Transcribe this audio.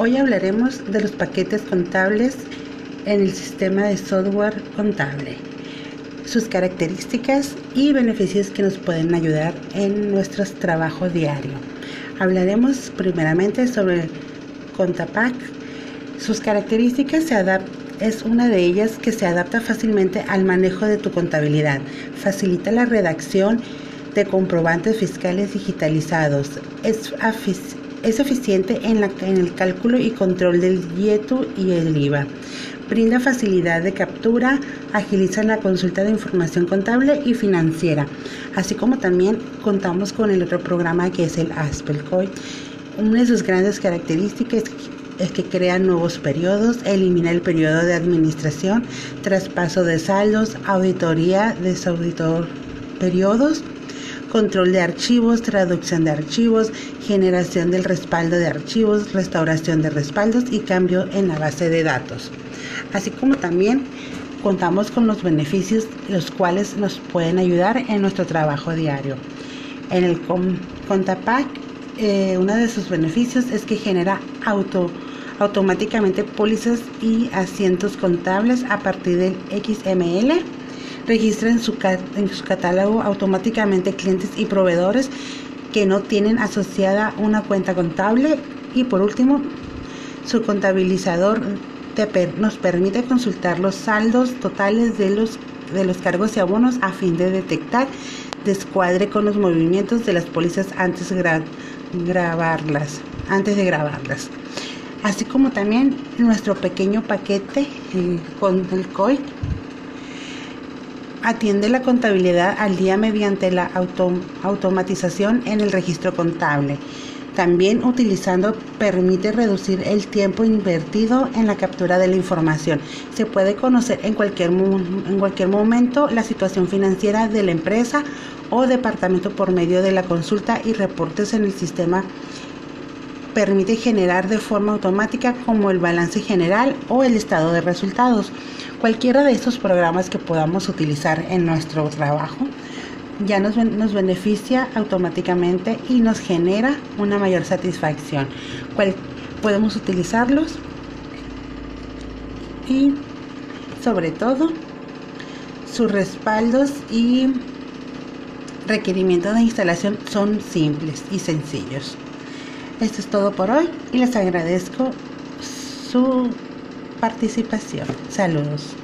Hoy hablaremos de los paquetes contables en el sistema de software contable, sus características y beneficios que nos pueden ayudar en nuestro trabajo diario. Hablaremos primeramente sobre Contapack. Sus características se es una de ellas que se adapta fácilmente al manejo de tu contabilidad, facilita la redacción de comprobantes fiscales digitalizados, es es eficiente en, el cálculo y control del IETU y el IVA. Brinda facilidad de captura, agiliza la consulta de información contable y financiera, así como también contamos con el otro programa que es el ASPELCOI. Una de sus grandes características es que crea nuevos periodos, elimina el periodo de administración, traspaso de saldos, auditoría, desauditor periodos, control de archivos, traducción de archivos, generación del respaldo de archivos, restauración de respaldos y cambio en la base de datos. Así como también contamos con los beneficios los cuales nos pueden ayudar en nuestro trabajo diario. En el Contapack, eh, uno de sus beneficios es que genera auto, automáticamente pólizas y asientos contables a partir del XML registra en su, en su catálogo automáticamente clientes y proveedores que no tienen asociada una cuenta contable y por último su contabilizador nos permite consultar los saldos totales de los, de los cargos y abonos a fin de detectar descuadre con los movimientos de las pólizas antes grabarlas, antes de grabarlas. Así como también nuestro pequeño paquete con el COI atiende la contabilidad al día mediante la automatización en el registro contable. También utilizando permite reducir el tiempo invertido en la captura de la información. Se puede conocer en cualquier, en cualquier momento la situación financiera de la empresa o departamento por medio de la consulta y reportes en el sistema permite generar de forma automática como el balance general o el estado de resultados. Cualquiera de estos programas que podamos utilizar en nuestro trabajo ya nos, nos beneficia automáticamente y nos genera una mayor satisfacción. podemos utilizarlos y sobre todo sus respaldos y requerimientos de instalación son simples y sencillos. Esto es todo por hoy y les agradezco su participación. Saludos.